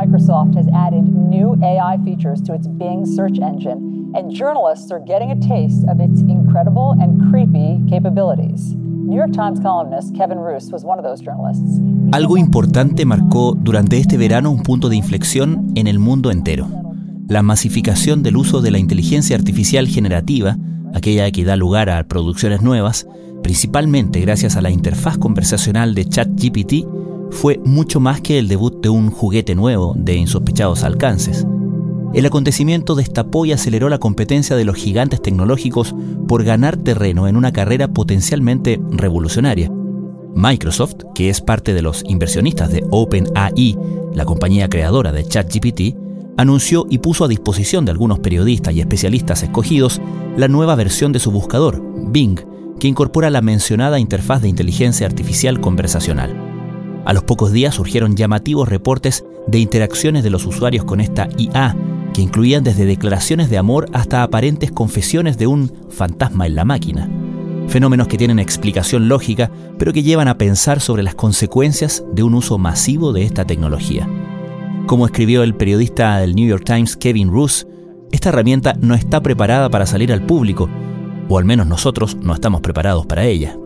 Microsoft has added new AI features to its Bing search engine, and journalists are getting a taste of its incredible and creepy capabilities. New York Times columnist Kevin Roos was one of those journalists. Algo importante marcó durante este verano un punto de inflexión en el mundo entero. La masificación del uso de la inteligencia artificial generativa, aquella que da lugar a producciones nuevas, principalmente gracias a la interfaz conversacional de ChatGPT, fue mucho más que el debut de un juguete nuevo de insospechados alcances. El acontecimiento destapó y aceleró la competencia de los gigantes tecnológicos por ganar terreno en una carrera potencialmente revolucionaria. Microsoft, que es parte de los inversionistas de OpenAI, la compañía creadora de ChatGPT, anunció y puso a disposición de algunos periodistas y especialistas escogidos la nueva versión de su buscador, Bing, que incorpora la mencionada interfaz de inteligencia artificial conversacional. A los pocos días surgieron llamativos reportes de interacciones de los usuarios con esta IA, que incluían desde declaraciones de amor hasta aparentes confesiones de un fantasma en la máquina. Fenómenos que tienen explicación lógica, pero que llevan a pensar sobre las consecuencias de un uso masivo de esta tecnología. Como escribió el periodista del New York Times Kevin Roos, esta herramienta no está preparada para salir al público, o al menos nosotros no estamos preparados para ella.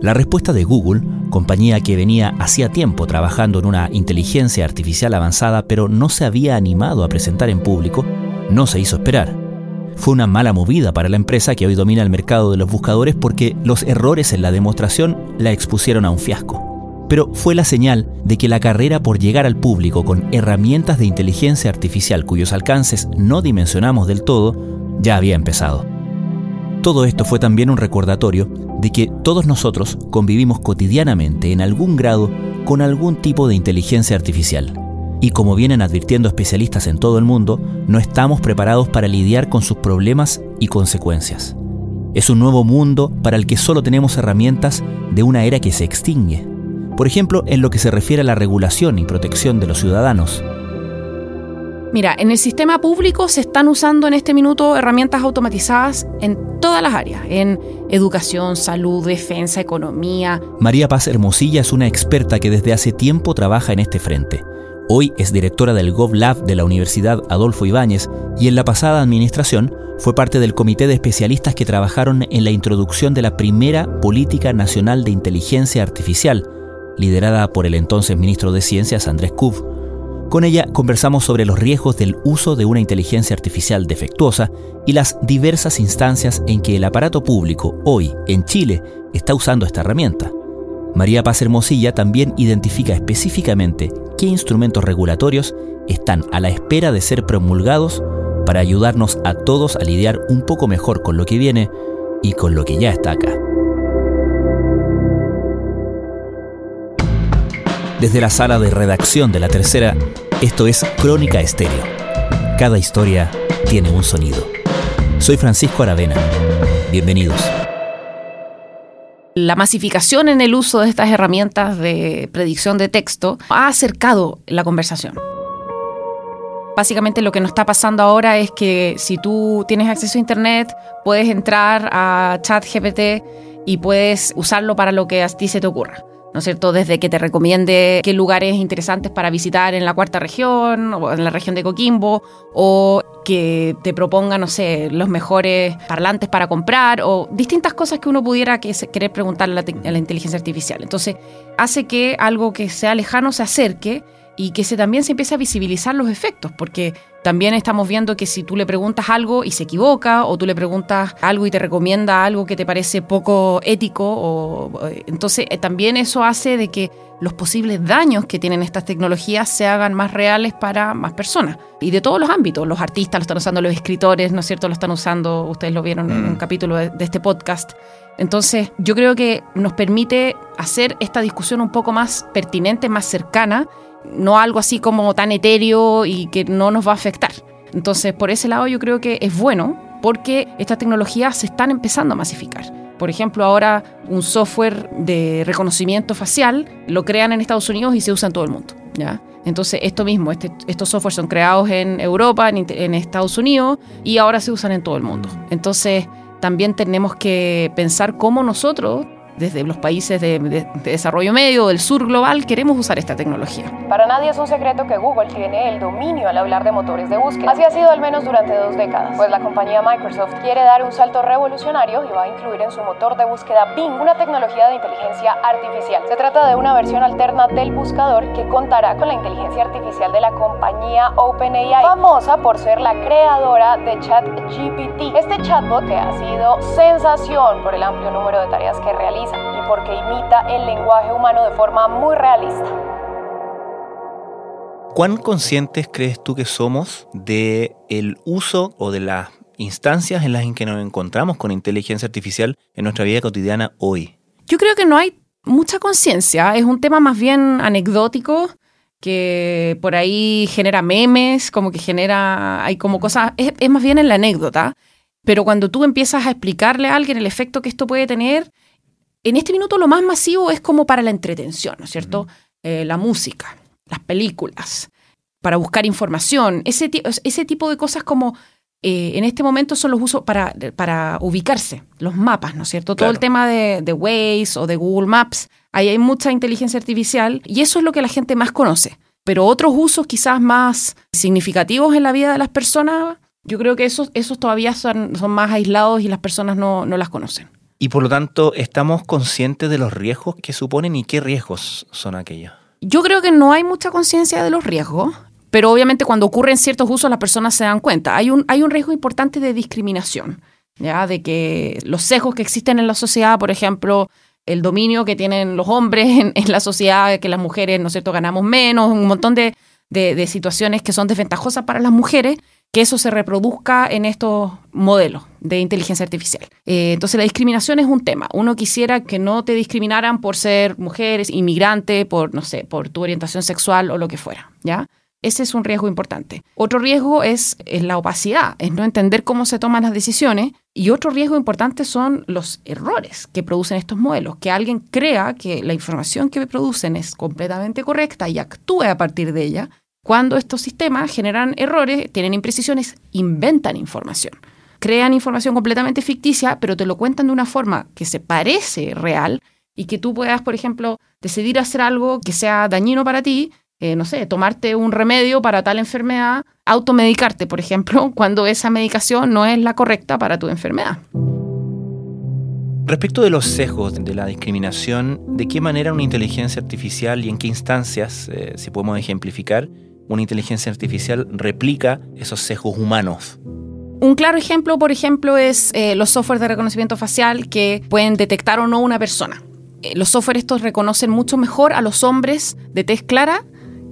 La respuesta de Google, compañía que venía hacía tiempo trabajando en una inteligencia artificial avanzada pero no se había animado a presentar en público, no se hizo esperar. Fue una mala movida para la empresa que hoy domina el mercado de los buscadores porque los errores en la demostración la expusieron a un fiasco. Pero fue la señal de que la carrera por llegar al público con herramientas de inteligencia artificial cuyos alcances no dimensionamos del todo ya había empezado. Todo esto fue también un recordatorio de que todos nosotros convivimos cotidianamente en algún grado con algún tipo de inteligencia artificial. Y como vienen advirtiendo especialistas en todo el mundo, no estamos preparados para lidiar con sus problemas y consecuencias. Es un nuevo mundo para el que solo tenemos herramientas de una era que se extingue. Por ejemplo, en lo que se refiere a la regulación y protección de los ciudadanos. Mira, en el sistema público se están usando en este minuto herramientas automatizadas en todas las áreas, en educación, salud, defensa, economía. María Paz Hermosilla es una experta que desde hace tiempo trabaja en este frente. Hoy es directora del GovLab de la Universidad Adolfo Ibáñez y en la pasada administración fue parte del comité de especialistas que trabajaron en la introducción de la primera Política Nacional de Inteligencia Artificial, liderada por el entonces ministro de Ciencias Andrés Kub. Con ella conversamos sobre los riesgos del uso de una inteligencia artificial defectuosa y las diversas instancias en que el aparato público hoy en Chile está usando esta herramienta. María Paz Hermosilla también identifica específicamente qué instrumentos regulatorios están a la espera de ser promulgados para ayudarnos a todos a lidiar un poco mejor con lo que viene y con lo que ya está acá. Desde la sala de redacción de la tercera esto es Crónica Estéreo. Cada historia tiene un sonido. Soy Francisco Aravena. Bienvenidos. La masificación en el uso de estas herramientas de predicción de texto ha acercado la conversación. Básicamente lo que nos está pasando ahora es que si tú tienes acceso a Internet, puedes entrar a ChatGPT y puedes usarlo para lo que a ti se te ocurra. ¿No es cierto? Desde que te recomiende qué lugares interesantes para visitar en la cuarta región o en la región de Coquimbo, o que te proponga, no sé, los mejores parlantes para comprar, o distintas cosas que uno pudiera querer preguntarle a la inteligencia artificial. Entonces, hace que algo que sea lejano se acerque y que se, también se empiece a visibilizar los efectos, porque también estamos viendo que si tú le preguntas algo y se equivoca, o tú le preguntas algo y te recomienda algo que te parece poco ético, o, eh, entonces eh, también eso hace de que los posibles daños que tienen estas tecnologías se hagan más reales para más personas. Y de todos los ámbitos, los artistas lo están usando, los escritores, ¿no es cierto?, lo están usando, ustedes lo vieron en un mm. capítulo de, de este podcast. Entonces, yo creo que nos permite hacer esta discusión un poco más pertinente, más cercana, no algo así como tan etéreo y que no nos va a afectar. Entonces, por ese lado yo creo que es bueno porque estas tecnologías se están empezando a masificar. Por ejemplo, ahora un software de reconocimiento facial lo crean en Estados Unidos y se usa en todo el mundo. ¿ya? Entonces, esto mismo, este, estos softwares son creados en Europa, en, en Estados Unidos y ahora se usan en todo el mundo. Entonces, también tenemos que pensar cómo nosotros desde los países de, de, desarrollo medio, del sur global, queremos usar esta tecnología. Para nadie es un secreto que Google tiene el dominio al hablar de motores de búsqueda. Así ha sido al menos durante dos décadas, pues la compañía Microsoft quiere dar un salto revolucionario y va a incluir en su motor de búsqueda Bing una tecnología de inteligencia artificial. Se trata de una versión alterna del buscador que contará con la inteligencia artificial de la compañía OpenAI, famosa por ser la creadora de ChatGPT. Este chatbot que ha sido sensación por el amplio número de tareas que realiza porque imita el lenguaje humano de forma muy realista. ¿Cuán conscientes crees tú que somos de el uso o de las instancias en las que nos encontramos con inteligencia artificial en nuestra vida cotidiana hoy? Yo creo que no hay mucha conciencia, es un tema más bien anecdótico que por ahí genera memes, como que genera, hay como cosas, es, es más bien en la anécdota, pero cuando tú empiezas a explicarle a alguien el efecto que esto puede tener, en este minuto lo más masivo es como para la entretención, ¿no es cierto? Eh, la música, las películas, para buscar información, ese, ese tipo de cosas como eh, en este momento son los usos para, para ubicarse, los mapas, ¿no es cierto? Todo el tema de, de Waze o de Google Maps, ahí hay mucha inteligencia artificial y eso es lo que la gente más conoce. Pero otros usos quizás más significativos en la vida de las personas, yo creo que esos, esos todavía son, son más aislados y las personas no, no las conocen. Y por lo tanto, ¿estamos conscientes de los riesgos que suponen y qué riesgos son aquellos? Yo creo que no hay mucha conciencia de los riesgos, pero obviamente cuando ocurren ciertos usos las personas se dan cuenta. Hay un, hay un riesgo importante de discriminación, ¿ya? de que los sesgos que existen en la sociedad, por ejemplo, el dominio que tienen los hombres en, la sociedad, que las mujeres, ¿no es ganamos menos, un montón de, de situaciones que son desventajosas para las mujeres, que eso se reproduzca en estos modelos de inteligencia artificial. Eh, entonces la discriminación es un tema. Uno quisiera que no te discriminaran por ser mujeres, inmigrante, por, no sé, por tu orientación sexual o lo que fuera, ¿ya? Ese es un riesgo importante. Otro riesgo es, es, la opacidad, es no entender cómo se toman las decisiones. Y otro riesgo importante son los errores que producen estos modelos, que alguien crea que la información que producen es completamente correcta y actúe a partir de ella, cuando estos sistemas generan errores, tienen imprecisiones, inventan información. Crean información completamente ficticia, pero te lo cuentan de una forma que se parece real y que tú puedas, por ejemplo, decidir hacer algo que sea dañino para ti, eh, no sé, tomarte un remedio para tal enfermedad, automedicarte, por ejemplo, cuando esa medicación no es la correcta para tu enfermedad. Respecto de los sesgos de la discriminación, ¿de qué manera una inteligencia artificial y en qué instancias, eh, si podemos ejemplificar, una inteligencia artificial replica esos sesgos humanos. Un claro ejemplo, por ejemplo, es eh, los softwares de reconocimiento facial que pueden detectar o no una persona. Eh, los softwares estos reconocen mucho mejor a los hombres de tez clara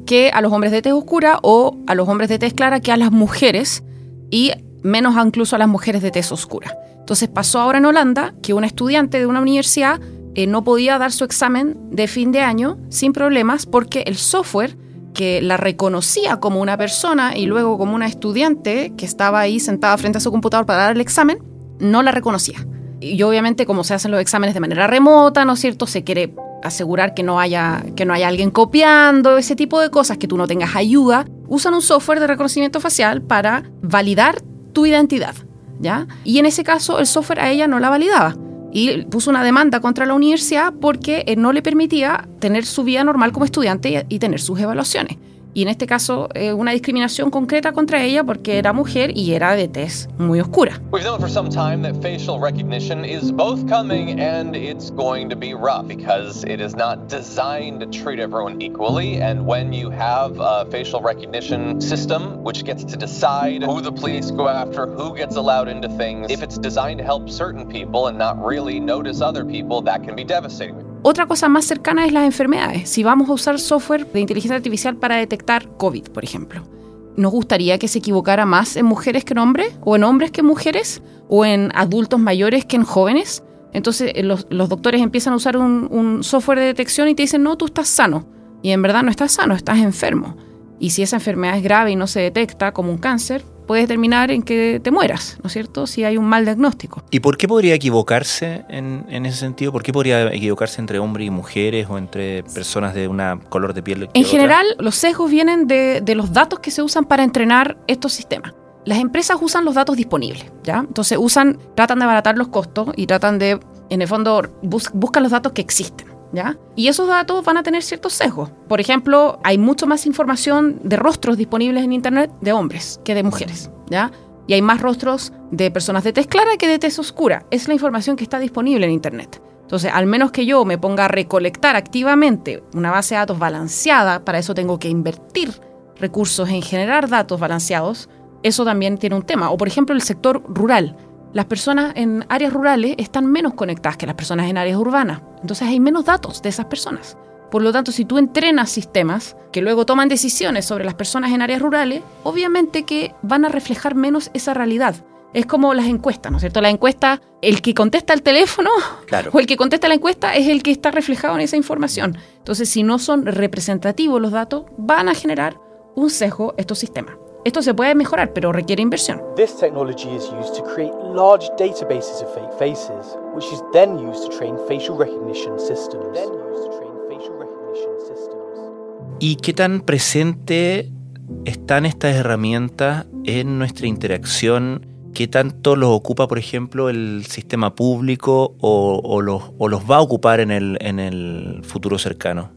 que a los hombres de tez oscura o a los hombres de tez clara que a las mujeres y menos incluso a las mujeres de tez oscura. Entonces pasó ahora en Holanda que una estudiante de una universidad eh, no podía dar su examen de fin de año sin problemas porque el software que la reconocía como una persona y luego como una estudiante que estaba ahí sentada frente a su computador para dar el examen, no la reconocía. Y obviamente como se hacen los exámenes de manera remota, ¿no es cierto? Se quiere asegurar que no haya que no haya alguien copiando, ese tipo de cosas, que tú no tengas ayuda, usan un software de reconocimiento facial para validar tu identidad, ¿ya? Y en ese caso el software a ella no la validaba y puso una demanda contra la universidad porque eh, no le permitía tener su vida normal como estudiante y, tener sus evaluaciones. Y en este caso, eh, una discriminación concreta contra ella porque era mujer y era de tez muy oscura. We've known for some time that facial recognition is both coming and it's going to be rough because it is not designed to treat everyone equally. And when you have a facial recognition system which gets to decide who the police go after, who gets allowed into things, if it's designed to help certain people and not really notice other people, that can be devastating. Otra cosa más cercana es las enfermedades. Si vamos a usar software de inteligencia artificial para detectar COVID, por ejemplo, ¿nos gustaría que se equivocara más en mujeres que en hombres? ¿O en hombres que en mujeres? ¿O en adultos mayores que en jóvenes? Entonces eh, los, doctores empiezan a usar un, un software de detección y te dicen, no, tú estás sano. Y en verdad no estás sano, estás enfermo. Y si esa enfermedad es grave y no se detecta como un cáncer, puede terminar en que te mueras, ¿no es cierto? Si hay un mal diagnóstico. ¿Y por qué podría equivocarse en, en ese sentido? ¿Por qué podría equivocarse entre hombres y mujeres o entre personas de un color de piel? En general, los sesgos vienen de, de los datos que se usan para entrenar estos sistemas. Las empresas usan los datos disponibles, ¿ya? Entonces usan, tratan de abaratar los costos y tratan de en el fondo busca los datos que existen. ¿Ya? Y esos datos van a tener ciertos sesgos. Por ejemplo, hay mucho más información de rostros disponibles en Internet de hombres que de mujeres. ¿ya? Y hay más rostros de personas de tez clara que de tez oscura. Es la información que está disponible en Internet. Entonces, al menos que yo me ponga a recolectar activamente una base de datos balanceada, para eso tengo que invertir recursos en generar datos balanceados, eso también tiene un tema. O por ejemplo, el sector rural. Las personas en áreas rurales están menos conectadas que las personas en áreas urbanas. Entonces hay menos datos de esas personas. Por lo tanto, si tú entrenas sistemas que luego toman decisiones sobre las personas en áreas rurales, obviamente que van a reflejar menos esa realidad. Es como las encuestas, ¿no es cierto? La encuesta, el que contesta el teléfono o el que contesta la encuesta es el que está reflejado en esa información. Entonces, si no son representativos los datos, van a generar un sesgo estos sistemas. Esto se puede mejorar, pero requiere inversión. This technology is used to create large databases of fake faces, which is then used to train facial recognition systems. ¿Y qué tan presente están estas herramientas en nuestra interacción ¿Qué tanto los ocupa, por ejemplo, el sistema público o, los, va a ocupar en el, en el futuro cercano?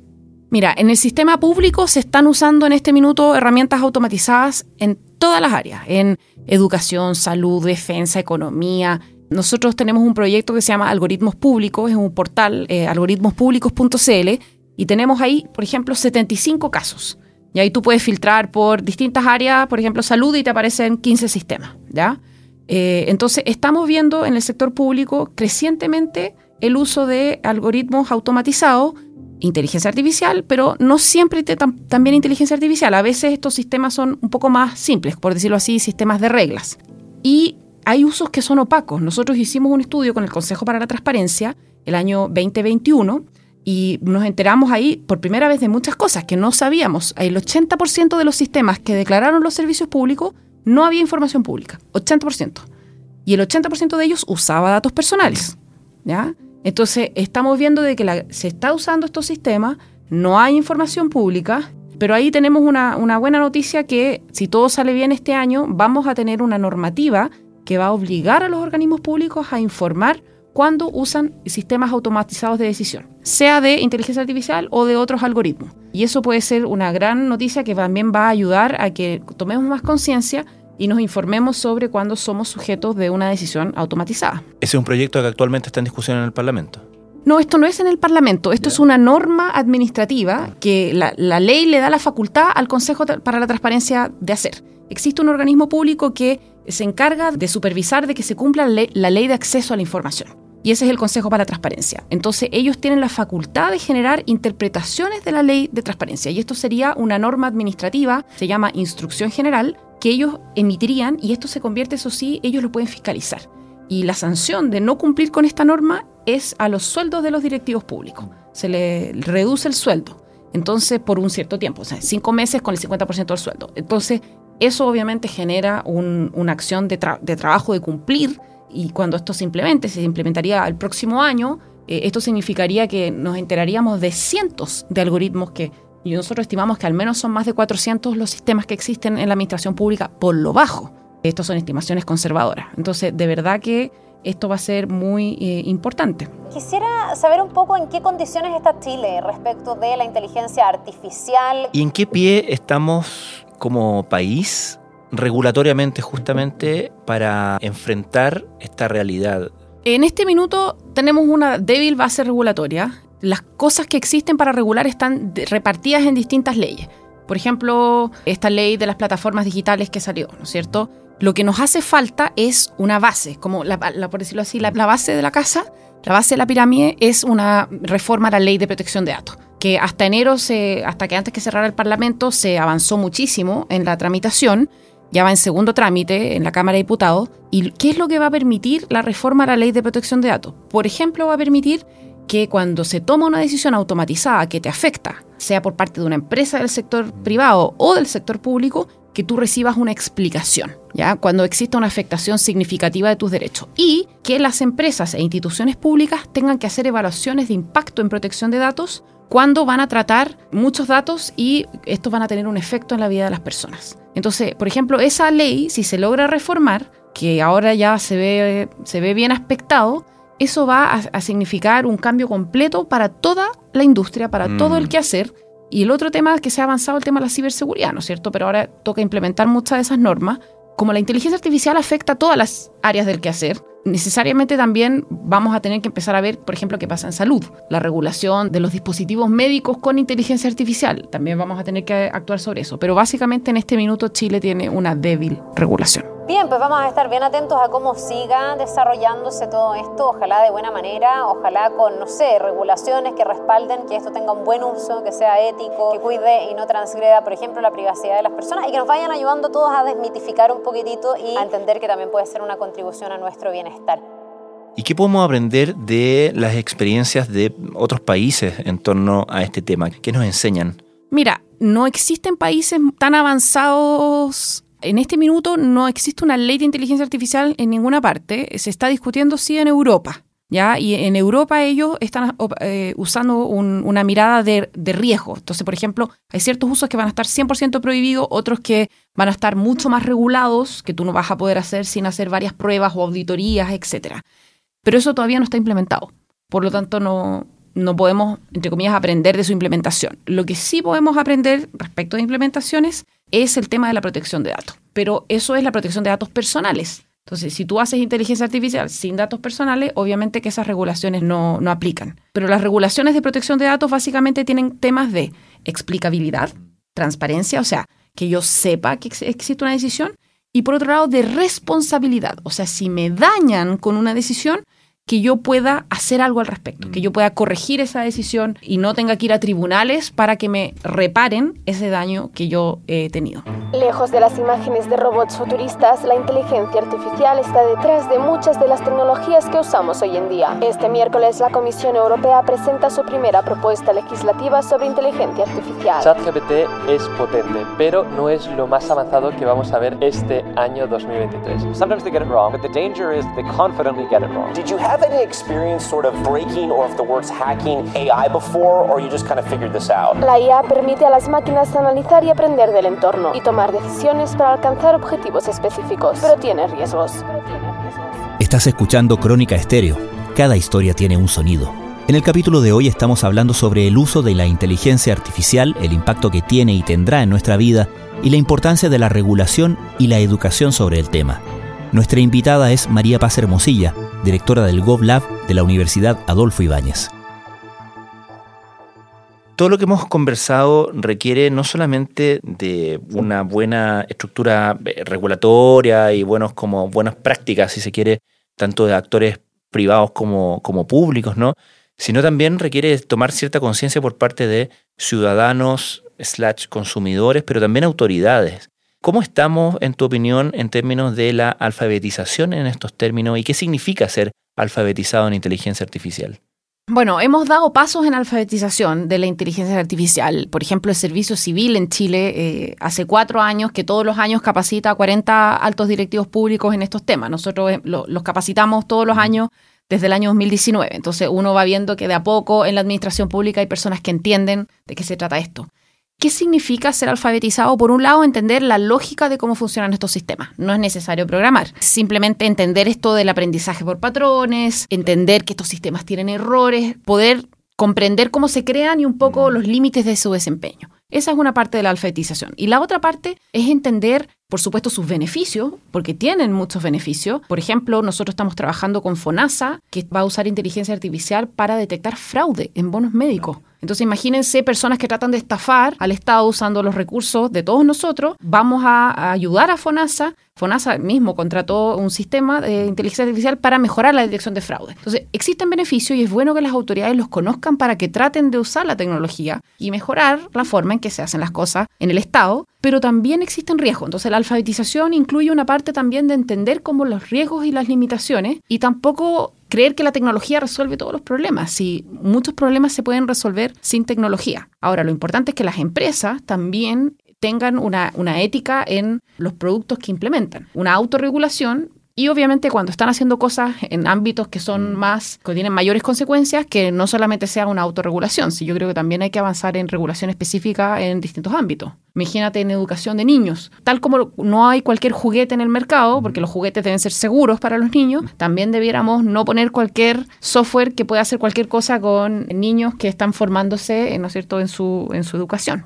Mira, en el sistema público se están usando en este minuto herramientas automatizadas en todas las áreas, en educación, salud, defensa, economía. Nosotros tenemos un proyecto que se llama Algoritmos Públicos, es un portal, eh, algoritmospúblicos.cl, y tenemos ahí, por ejemplo, 75 casos. Y ahí tú puedes filtrar por distintas áreas, por ejemplo, salud, y te aparecen 15 sistemas, ¿ya? Eh, entonces, estamos viendo en el sector público crecientemente el uso de algoritmos automatizados, inteligencia artificial, pero no siempre también inteligencia artificial. A veces estos sistemas son un poco más simples, por decirlo así, sistemas de reglas. Y hay usos que son opacos. Nosotros hicimos un estudio con el Consejo para la Transparencia el año 2021 y nos enteramos ahí por primera vez de muchas cosas que no sabíamos. El 80% de los sistemas que declararon los servicios públicos no había información pública, 80%. Y el 80% de ellos usaba datos personales. ¿ya? Entonces, estamos viendo de que se está usando estos sistemas, no hay información pública, pero ahí tenemos una, una buena noticia que si todo sale bien este año, vamos a tener una normativa que va a obligar a los organismos públicos a informar cuando usan sistemas automatizados de decisión, sea de inteligencia artificial o de otros algoritmos. Y eso puede ser una gran noticia que también va a ayudar a que tomemos más conciencia y nos informemos sobre cuándo somos sujetos de una decisión automatizada. Ese es un proyecto que actualmente está en discusión en el Parlamento. No, esto no es en el Parlamento, esto es una norma administrativa que la, ley le da la facultad al Consejo para la Transparencia de hacer. Existe un organismo público que se encarga de supervisar de que se cumpla la ley de acceso a la información y ese es el Consejo para la Transparencia. Entonces, ellos tienen la facultad de generar interpretaciones de la ley de transparencia y esto sería una norma administrativa, se llama instrucción general, que ellos emitirían y esto se convierte, eso sí, ellos lo pueden fiscalizar. Y la sanción de no cumplir con esta norma es a los sueldos de los directivos públicos. Se le reduce el sueldo. Entonces, por un cierto tiempo, o sea, cinco meses con el 50% del sueldo. Entonces, eso obviamente genera una acción de, de trabajo de cumplir y cuando esto se implemente, se implementaría el próximo año, eh, esto significaría que nos enteraríamos de cientos de algoritmos que y nosotros estimamos que al menos son más de 400 los sistemas que existen en la administración pública por lo bajo. Estas son estimaciones conservadoras. Entonces, de verdad que esto va a ser muy eh, importante. Quisiera saber un poco en qué condiciones está Chile respecto de la inteligencia artificial. ¿Y en qué pie estamos como país regulatoriamente justamente para enfrentar esta realidad? En este minuto tenemos una débil base regulatoria. Las cosas que existen para regular están repartidas en distintas leyes. Por ejemplo, esta ley de las plataformas digitales que salió, ¿no es cierto? Lo que nos hace falta es una base, como la, por decirlo así, la, base de la casa, la base de la pirámide es una reforma a la ley de protección de datos, que hasta enero, se, hasta que antes que cerrara el Parlamento, se avanzó muchísimo en la tramitación ya va en segundo trámite en la Cámara de Diputados. ¿Y qué es lo que va a permitir la reforma a la ley de protección de datos? Por ejemplo, va a permitir que cuando se toma una decisión automatizada que te afecta, sea por parte de una empresa del sector privado o del sector público, que tú recibas una explicación, ¿ya? Cuando exista una afectación significativa de tus derechos. Y que las empresas e instituciones públicas tengan que hacer evaluaciones de impacto en protección de datos cuando van a tratar muchos datos y estos van a tener un efecto en la vida de las personas. Entonces, por ejemplo, esa ley, si se logra reformar, que ahora ya se ve, se ve bien aspectado, eso va a, significar un cambio completo para toda la industria, para todo el mm. quehacer. Y el otro tema es que se ha avanzado el tema de la ciberseguridad, ¿no es cierto? Pero ahora toca implementar muchas de esas normas. Como la inteligencia artificial afecta a todas las áreas del quehacer, necesariamente también vamos a tener que empezar a ver, por ejemplo, qué pasa en salud, la regulación de los dispositivos médicos con inteligencia artificial. También vamos a tener que actuar sobre eso. Pero básicamente en este minuto Chile tiene una débil regulación. Bien, pues vamos a estar bien atentos a cómo siga desarrollándose todo esto, ojalá de buena manera, ojalá con, no sé, regulaciones que respalden que esto tenga un buen uso, que sea ético, que cuide y no transgreda, por ejemplo, la privacidad de las personas y que nos vayan ayudando todos a desmitificar un poquitito y a entender que también puede ser una contribución a nuestro bienestar. ¿Y qué podemos aprender de las experiencias de otros países en torno a este tema? ¿Qué nos enseñan? Mira, no existen países tan avanzados en este minuto no existe una ley de inteligencia artificial en ninguna parte. Se está discutiendo sí en Europa. ¿Ya? Y en Europa ellos están eh, usando una mirada de, riesgo. Entonces, por ejemplo, hay ciertos usos que van a estar 100% prohibidos, otros que van a estar mucho más regulados, que tú no vas a poder hacer sin hacer varias pruebas o auditorías, etc. Pero eso todavía no está implementado. Por lo tanto, no, no podemos, entre comillas, aprender de su implementación. Lo que sí podemos aprender respecto de implementaciones es el tema de la protección de datos. Pero eso es la protección de datos personales. Entonces, si tú haces inteligencia artificial sin datos personales, obviamente que esas regulaciones no, no aplican. Pero las regulaciones de protección de datos básicamente tienen temas de explicabilidad, transparencia, o sea, que yo sepa que existe una decisión, y por otro lado, de responsabilidad. O sea, si me dañan con una decisión, que yo pueda hacer algo al respecto, que yo pueda corregir esa decisión y no tenga que ir a tribunales para que me reparen ese daño que yo he tenido. Lejos de las imágenes de robots futuristas, la inteligencia artificial está detrás de muchas de las tecnologías que usamos hoy en día. Este miércoles la Comisión Europea presenta su primera propuesta legislativa sobre inteligencia artificial. ChatGPT es potente, pero no es lo más avanzado que vamos a ver este año 2023. Sometimes they get it wrong, but the danger is they confidently get it wrong. Did you have any experience sort of breaking or if the words hacking AI before or you just kind of figured this out? La IA permite a las máquinas analizar y aprender del entorno y tomar decisiones para alcanzar objetivos específicos, pero tiene riesgos. Estás escuchando Crónica Estéreo. Cada historia tiene un sonido. En el capítulo de hoy estamos hablando sobre el uso de la inteligencia artificial, el impacto que tiene y tendrá en nuestra vida y la importancia de la regulación y la educación sobre el tema. Nuestra invitada es María Paz Hermosilla, directora del GovLab de la Universidad Adolfo Ibáñez. Todo lo que hemos conversado requiere no solamente de una buena estructura eh, regulatoria y buenos, como buenas prácticas, si se quiere, tanto de actores privados como, como públicos, ¿no? sino también requiere tomar cierta conciencia por parte de ciudadanos, slash consumidores, pero también autoridades. ¿Cómo estamos, en tu opinión, en términos de la alfabetización en estos términos y qué significa ser alfabetizado en inteligencia artificial? Bueno, hemos dado pasos en alfabetización de la inteligencia artificial. Por ejemplo, el Servicio Civil en Chile eh, hace cuatro años que todos los años capacita a 40 altos directivos públicos en estos temas. Nosotros eh, los capacitamos todos los años desde el año 2019. Entonces uno va viendo que de a poco en la administración pública hay personas que entienden de qué se trata esto. ¿Qué significa ser alfabetizado? Por un lado, entender la lógica de cómo funcionan estos sistemas. No es necesario programar. Simplemente entender esto del aprendizaje por patrones, entender que estos sistemas tienen errores, poder comprender cómo se crean y un poco los límites de su desempeño. Esa es una parte de la alfabetización. Y la otra parte es entender, por supuesto, sus beneficios, porque tienen muchos beneficios. Por ejemplo, nosotros estamos trabajando con FONASA, que va a usar inteligencia artificial para detectar fraude en bonos médicos. Entonces imagínense personas que tratan de estafar al Estado usando los recursos de todos nosotros. Vamos a, ayudar a FONASA. FONASA mismo contrató un sistema de inteligencia artificial para mejorar la detección de fraude. Entonces existen beneficios y es bueno que las autoridades los conozcan para que traten de usar la tecnología y mejorar la forma en que se hacen las cosas en el Estado, pero también existen riesgos. Entonces la alfabetización incluye una parte también de entender cómo los riesgos y las limitaciones y tampoco creer que la tecnología resuelve todos los problemas. Si muchos problemas se pueden resolver sin tecnología. Ahora, lo importante es que las empresas también tengan una, una ética en los productos que implementan. Una autorregulación y obviamente cuando están haciendo cosas en ámbitos que son mm. más, que tienen mayores consecuencias, que no solamente sea una autorregulación, sino yo creo que también hay que avanzar en regulación específica en distintos ámbitos. Imagínate en educación de niños. Tal como no hay cualquier juguete en el mercado, porque los juguetes deben ser seguros para los niños, también debiéramos no poner cualquier software que pueda hacer cualquier cosa con niños que están formándose, ¿no es cierto?, en su, en su educación.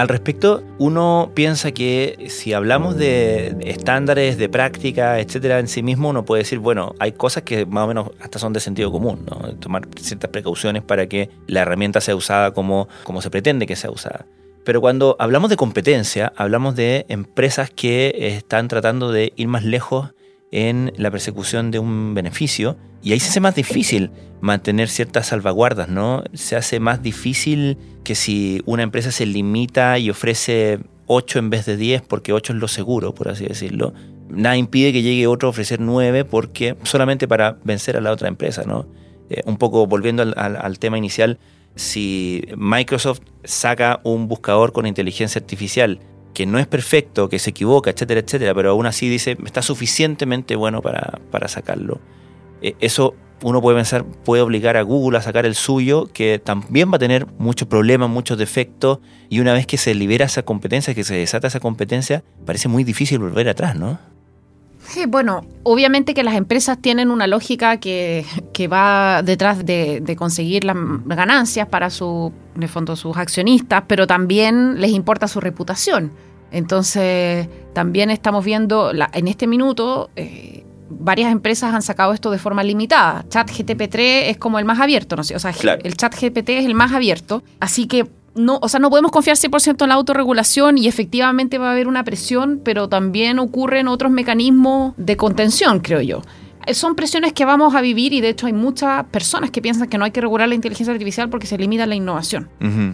Al respecto, uno piensa que si hablamos de estándares, de práctica, etcétera, en sí mismo, uno puede decir, bueno, hay cosas que más o menos hasta son de sentido común, ¿no? Tomar ciertas precauciones para que la herramienta sea usada como, como se pretende que sea usada. Pero cuando hablamos de competencia, hablamos de empresas que están tratando de ir más lejos en la persecución de un beneficio y ahí se hace más difícil mantener ciertas salvaguardas, ¿no? Se hace más difícil que si una empresa se limita y ofrece 8 en vez de 10 porque 8 es lo seguro, por así decirlo. Nada impide que llegue otro a ofrecer 9 porque solamente para vencer a la otra empresa, ¿no? Eh, un poco volviendo al, al tema inicial, si Microsoft saca un buscador con inteligencia artificial que no es perfecto, que se equivoca, etcétera, etcétera, pero aún así dice, está suficientemente bueno para, para sacarlo. Eh, eso uno puede pensar, puede obligar a Google a sacar el suyo, que también va a tener muchos problemas, muchos defectos, y una vez que se libera esa competencia, que se desata esa competencia, parece muy difícil volver atrás, ¿no? Sí, bueno, obviamente que las empresas tienen una lógica que, va detrás de, conseguir las ganancias para su, en fondo, sus accionistas, pero también les importa su reputación. Entonces, también estamos viendo en este minuto, eh, varias empresas han sacado esto de forma limitada. ChatGTP3 es como el más abierto, ¿no sé? O sea, el ChatGPT es el más abierto. Así que no, o sea, no podemos confiar 100% en la autorregulación y efectivamente va a haber una presión, pero también ocurren otros mecanismos de contención, creo yo. Eh, son presiones que vamos a vivir y de hecho hay muchas personas que piensan que no hay que regular la inteligencia artificial porque se limita la innovación.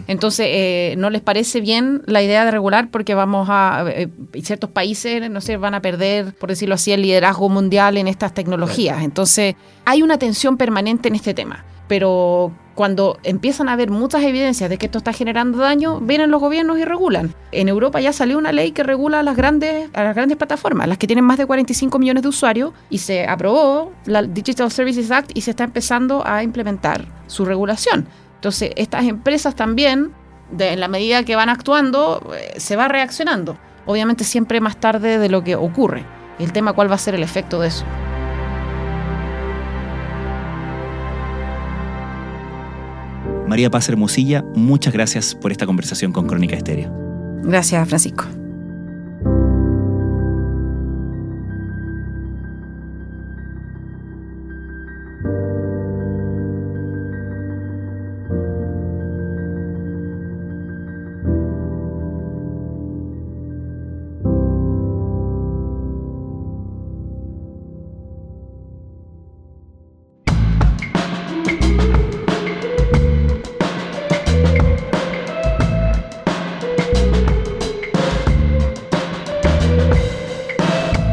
Entonces, eh, no les parece bien la idea de regular porque vamos a... Eh, ciertos países, no sé, van a perder, por decirlo así, el liderazgo mundial en estas tecnologías. Entonces, hay una tensión permanente en este tema. Pero cuando empiezan a haber muchas evidencias de que esto está generando daño, vienen los gobiernos y regulan. En Europa ya salió una ley que regula a las grandes, a las grandes plataformas, las que tienen más de 45 millones de usuarios, y se aprobó la Digital Services Act y se está empezando a implementar su regulación. Entonces, estas empresas también, en la medida que van actuando, eh, se va reaccionando. Obviamente siempre más tarde de lo que ocurre. El tema cuál va a ser el efecto de eso. María Paz Hermosilla, muchas gracias por esta conversación con Crónica Estéreo. Gracias, Francisco.